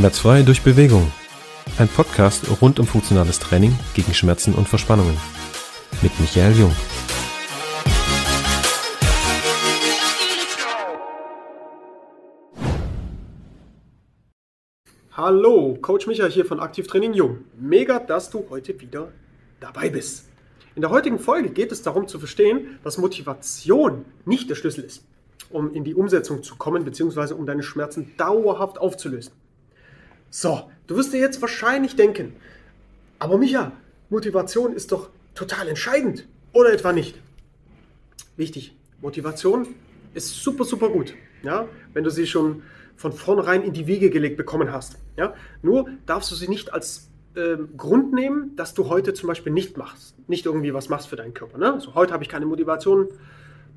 Schmerzfrei durch Bewegung. Ein Podcast rund um funktionales Training gegen Schmerzen und Verspannungen. Mit Michael Jung. Hallo, Coach Michael hier von Aktivtraining Jung. Mega, dass du heute wieder dabei bist. In der heutigen Folge geht es darum zu verstehen, dass Motivation nicht der Schlüssel ist, um in die Umsetzung zu kommen, beziehungsweise um deine Schmerzen dauerhaft aufzulösen. So, du wirst dir jetzt wahrscheinlich denken, aber Micha, Motivation ist doch total entscheidend, oder etwa nicht? Wichtig, Motivation ist super, super gut, ja, wenn du sie schon von vornherein in die Wiege gelegt bekommen hast. Ja? Nur darfst du sie nicht als äh, Grund nehmen, dass du heute zum Beispiel nicht machst, nicht irgendwie was machst für deinen Körper. Ne? Also heute habe ich keine Motivation,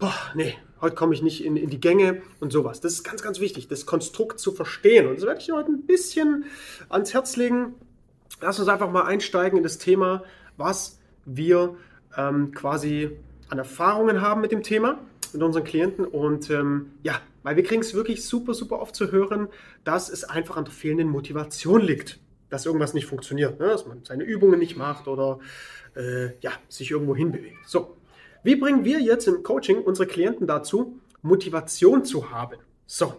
boah, nee, heute komme ich nicht in, in die Gänge und sowas. Das ist ganz, ganz wichtig, das Konstrukt zu verstehen. Und das werde ich dir heute ein bisschen ans Herz legen. Lass uns einfach mal einsteigen in das Thema, was wir ähm, quasi an Erfahrungen haben mit dem Thema, mit unseren Klienten. Und ähm, ja, weil wir kriegen es wirklich super, super oft zu hören, dass es einfach an der fehlenden Motivation liegt, dass irgendwas nicht funktioniert, ne? dass man seine Übungen nicht macht oder äh, ja, sich irgendwo hinbewegt. So, wie bringen wir jetzt im Coaching unsere Klienten dazu, Motivation zu haben? So,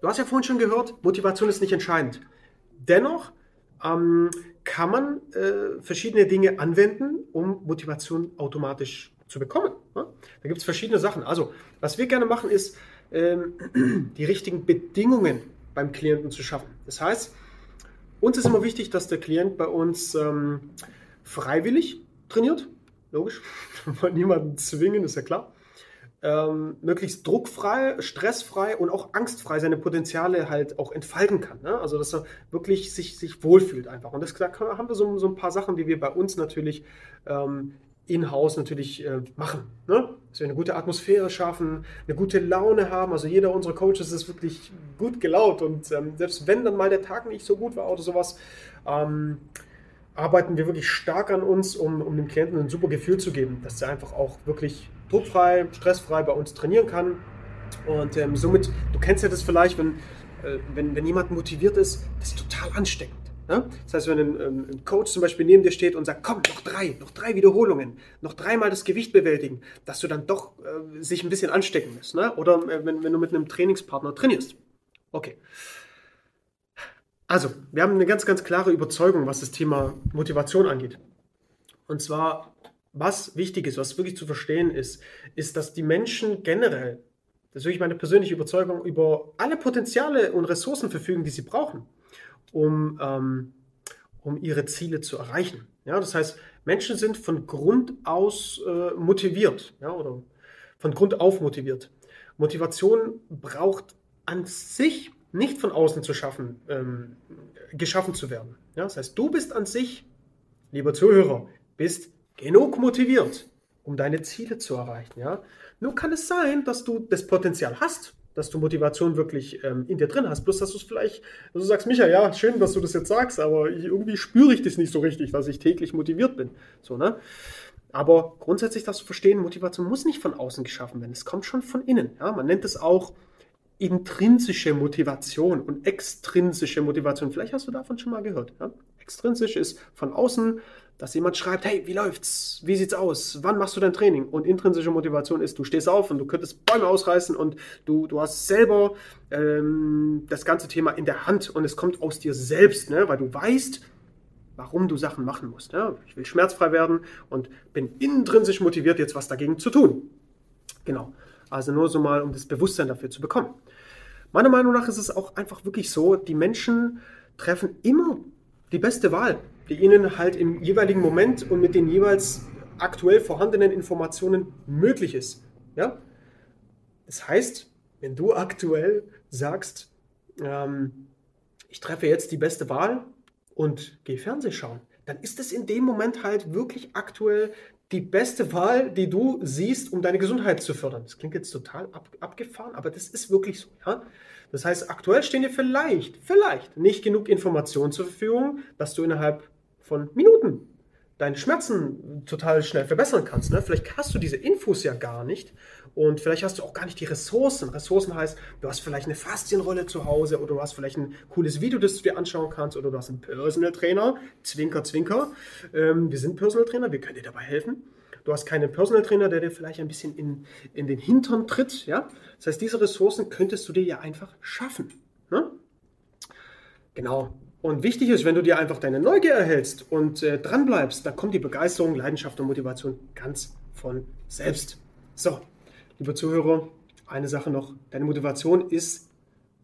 du hast ja vorhin schon gehört, Motivation ist nicht entscheidend. Dennoch ähm, kann man äh, verschiedene Dinge anwenden, um Motivation automatisch zu bekommen. Ne? Da gibt es verschiedene Sachen. Also, was wir gerne machen, ist, ähm, die richtigen Bedingungen beim Klienten zu schaffen. Das heißt, uns ist immer wichtig, dass der Klient bei uns ähm, freiwillig trainiert logisch. Wir wollen niemanden zwingen, ist ja klar. Ähm, möglichst druckfrei, stressfrei und auch angstfrei seine Potenziale halt auch entfalten kann. Ne? Also, dass er wirklich sich, sich wohlfühlt einfach. Und das, da haben wir so, so ein paar Sachen, die wir bei uns natürlich ähm, in-house natürlich äh, machen. Ne? Dass wir eine gute Atmosphäre schaffen, eine gute Laune haben. Also jeder unserer Coaches ist wirklich gut gelaunt und ähm, selbst wenn dann mal der Tag nicht so gut war oder sowas, ähm, arbeiten wir wirklich stark an uns, um, um dem Klienten ein super Gefühl zu geben, dass er einfach auch wirklich druckfrei, stressfrei bei uns trainieren kann. Und ähm, somit, du kennst ja das vielleicht, wenn, äh, wenn, wenn jemand motiviert ist, das ist total ansteckend. Ne? Das heißt, wenn ein, ähm, ein, Coach zum Beispiel neben dir steht und sagt, komm, noch drei, noch drei Wiederholungen, noch dreimal das Gewicht bewältigen, dass du dann doch äh, sich ein bisschen anstecken musst. Ne? Oder äh, wenn, wenn du mit einem Trainingspartner trainierst. Okay. Also, wir haben eine ganz, ganz klare Überzeugung, was das Thema Motivation angeht. Und zwar, was wichtig ist, was wirklich zu verstehen ist, ist, dass die Menschen generell, das ist wirklich meine persönliche Überzeugung, über alle Potenziale und Ressourcen verfügen, die sie brauchen, um, ähm, um ihre Ziele zu erreichen. Ja, das heißt, Menschen sind von Grund aus äh, motiviert ja, oder von Grund auf motiviert. Motivation braucht an sich nicht von außen zu schaffen, ähm, geschaffen zu werden. Ja, das heißt, du bist an sich, lieber Zuhörer, bist genug motiviert, um deine Ziele zu erreichen. Ja? Nur kann es sein, dass du das Potenzial hast, dass du Motivation wirklich ähm, in dir drin hast. Bloß, dass du es vielleicht, also du sagst, Micha, ja, schön, dass du das jetzt sagst, aber ich, irgendwie spüre ich das nicht so richtig, dass ich täglich motiviert bin. So, ne? Aber grundsätzlich darfst du verstehen, Motivation muss nicht von außen geschaffen werden. Es kommt schon von innen. Ja? Man nennt es auch intrinsische Motivation und extrinsische Motivation. Vielleicht hast du davon schon mal gehört. Ja? Extrinsisch ist von außen, dass jemand schreibt, hey, wie läuft's? Wie sieht's aus? Wann machst du dein Training? Und intrinsische Motivation ist, du stehst auf und du könntest Bäume ausreißen und du, du hast selber ähm, das ganze Thema in der Hand und es kommt aus dir selbst, ne? weil du weißt, warum du Sachen machen musst. Ja? Ich will schmerzfrei werden und bin intrinsisch motiviert, jetzt was dagegen zu tun. Genau. Also nur so mal, um das Bewusstsein dafür zu bekommen. Meiner Meinung nach ist es auch einfach wirklich so, die Menschen treffen immer die beste Wahl, die ihnen halt im jeweiligen Moment und mit den jeweils aktuell vorhandenen Informationen möglich ist. Ja? Das heißt, wenn du aktuell sagst, ähm, ich treffe jetzt die beste Wahl und gehe Fernseh schauen, dann ist es in dem Moment halt wirklich aktuell die beste Wahl, die du siehst, um deine Gesundheit zu fördern. Das klingt jetzt total ab, abgefahren, aber das ist wirklich so. Ja? Das heißt, aktuell stehen dir vielleicht, vielleicht nicht genug Informationen zur Verfügung, dass du innerhalb von Minuten deine Schmerzen total schnell verbessern kannst. Ne? Vielleicht hast du diese Infos ja gar nicht. Und vielleicht hast du auch gar nicht die Ressourcen. Ressourcen heißt, du hast vielleicht eine Faszienrolle zu Hause oder du hast vielleicht ein cooles Video, das du dir anschauen kannst oder du hast einen Personal Trainer. Zwinker, zwinker. Ähm, wir sind Personal Trainer, wir können dir dabei helfen. Du hast keinen Personal Trainer, der dir vielleicht ein bisschen in, in den Hintern tritt. Ja? Das heißt, diese Ressourcen könntest du dir ja einfach schaffen. Ne? Genau. Und wichtig ist, wenn du dir einfach deine Neugier erhältst und äh, dran bleibst, dann kommt die Begeisterung, Leidenschaft und Motivation ganz von selbst. So, liebe Zuhörer, eine Sache noch. Deine Motivation ist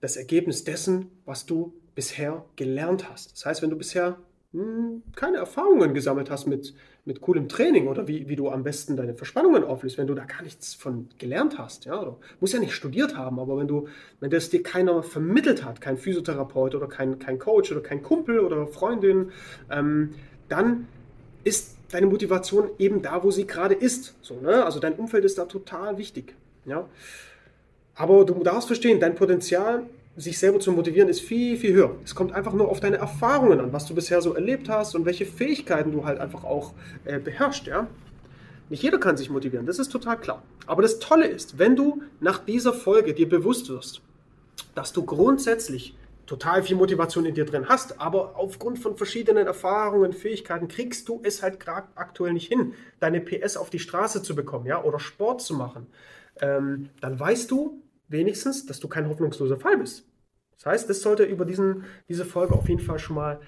das Ergebnis dessen, was du bisher gelernt hast. Das heißt, wenn du bisher hm, keine Erfahrungen gesammelt hast mit, mit coolem Training oder wie, wie du am besten deine Verspannungen auflöst, wenn du da gar nichts von gelernt hast, ja, oder musst ja nicht studiert haben, aber wenn du, wenn das dir keiner vermittelt hat, kein Physiotherapeut oder kein, kein Coach oder kein Kumpel oder Freundin, ähm, dann ist deine Motivation eben da, wo sie gerade ist. So, ne? Also dein Umfeld ist da total wichtig. Ja? Aber du darfst verstehen, dein Potenzial sich selber zu motivieren, ist viel, viel höher. Es kommt einfach nur auf deine Erfahrungen an, was du bisher so erlebt hast und welche Fähigkeiten du halt einfach auch äh, beherrschst. Ja? Nicht jeder kann sich motivieren, das ist total klar. Aber das Tolle ist, wenn du nach dieser Folge dir bewusst wirst, dass du grundsätzlich total viel Motivation in dir drin hast, aber aufgrund von verschiedenen Erfahrungen, Fähigkeiten kriegst du es halt gerade aktuell nicht hin, deine PS auf die Straße zu bekommen, ja, oder Sport zu machen, ähm, dann weißt du wenigstens, dass du kein hoffnungsloser Fall bist. Das heißt, das sollte über diesen, diese Folge auf jeden Fall schon mal,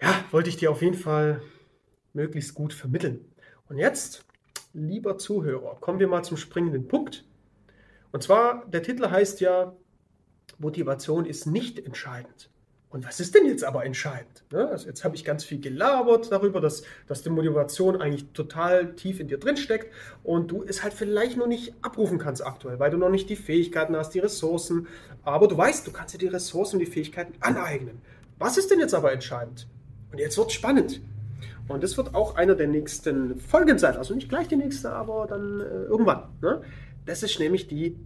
ja, wollte ich dir auf jeden Fall möglichst gut vermitteln. Und jetzt, lieber Zuhörer, kommen wir mal zum springenden Punkt. Und zwar, der Titel heißt ja, Motivation ist nicht entscheidend. Und was ist denn jetzt aber entscheidend? Ne? Also jetzt habe ich ganz viel gelabert darüber, dass, dass die Motivation eigentlich total tief in dir drin steckt und du es halt vielleicht noch nicht abrufen kannst aktuell, weil du noch nicht die Fähigkeiten hast, die Ressourcen. Aber du weißt, du kannst dir die Ressourcen und die Fähigkeiten aneignen. Was ist denn jetzt aber entscheidend? Und jetzt wird es spannend. Und das wird auch einer der nächsten Folgen sein. Also nicht gleich die nächste, aber dann äh, irgendwann. Ne? Das ist nämlich die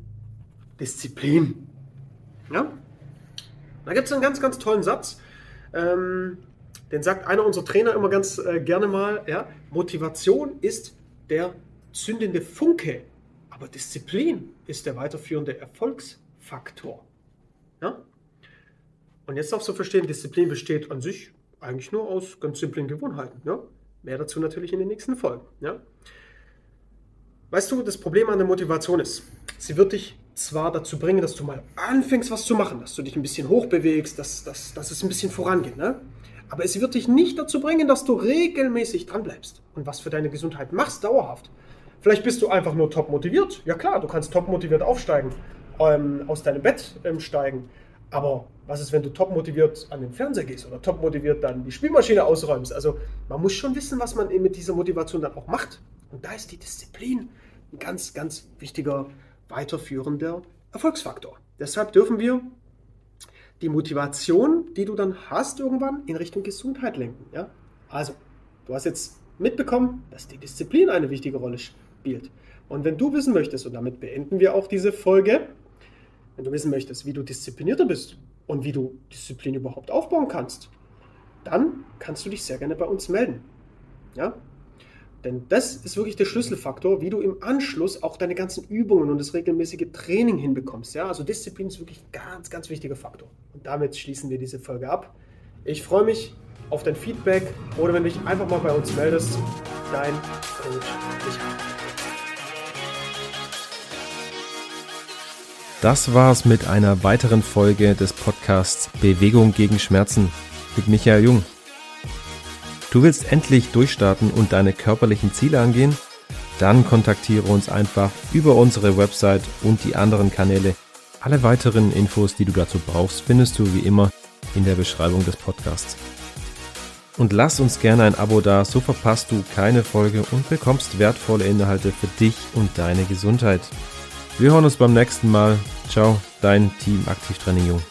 Disziplin. Ja? Da gibt es einen ganz, ganz tollen Satz. Ähm, den sagt einer unserer Trainer immer ganz äh, gerne mal. Ja? Motivation ist der zündende Funke, aber Disziplin ist der weiterführende Erfolgsfaktor. Ja? Und jetzt darfst du verstehen, Disziplin besteht an sich eigentlich nur aus ganz simplen Gewohnheiten. Ja? Mehr dazu natürlich in den nächsten Folgen. Ja? Weißt du, das Problem an der Motivation ist, sie wird dich zwar dazu bringen, dass du mal anfängst, was zu machen, dass du dich ein bisschen hochbewegst, dass, dass, dass es ein bisschen vorangeht. Ne? Aber es wird dich nicht dazu bringen, dass du regelmäßig dranbleibst und was für deine Gesundheit machst, dauerhaft. Vielleicht bist du einfach nur top motiviert. Ja klar, du kannst top motiviert aufsteigen, ähm, aus deinem Bett ähm, steigen. Aber was ist, wenn du top motiviert an den Fernseher gehst oder top motiviert dann die Spielmaschine ausräumst? Also man muss schon wissen, was man mit dieser Motivation dann auch macht. Und da ist die Disziplin ein ganz, ganz wichtiger weiterführender Erfolgsfaktor. Deshalb dürfen wir die Motivation, die du dann hast irgendwann, in Richtung Gesundheit lenken. Ja? Also, du hast jetzt mitbekommen, dass die Disziplin eine wichtige Rolle spielt. Und wenn du wissen möchtest, und damit beenden wir auch diese Folge, wenn du wissen möchtest, wie du disziplinierter bist und wie du Disziplin überhaupt aufbauen kannst, dann kannst du dich sehr gerne bei uns melden. Ja? Denn das ist wirklich der Schlüsselfaktor, wie du im Anschluss auch deine ganzen Übungen und das regelmäßige Training hinbekommst. Ja? Also Disziplin ist wirklich ein ganz, ganz wichtiger Faktor. Und damit schließen wir diese Folge ab. Ich freue mich auf dein Feedback oder wenn du dich einfach mal bei uns meldest. Dein Coach Michael. Das war's mit einer weiteren Folge des Podcasts Bewegung gegen Schmerzen mit Michael Jung. Du willst endlich durchstarten und deine körperlichen Ziele angehen? Dann kontaktiere uns einfach über unsere Website und die anderen Kanäle. Alle weiteren Infos, die du dazu brauchst, findest du wie immer in der Beschreibung des Podcasts. Und lass uns gerne ein Abo da, so verpasst du keine Folge und bekommst wertvolle Inhalte für dich und deine Gesundheit. Wir hören uns beim nächsten Mal. Ciao, dein Team Aktivtraining Jung.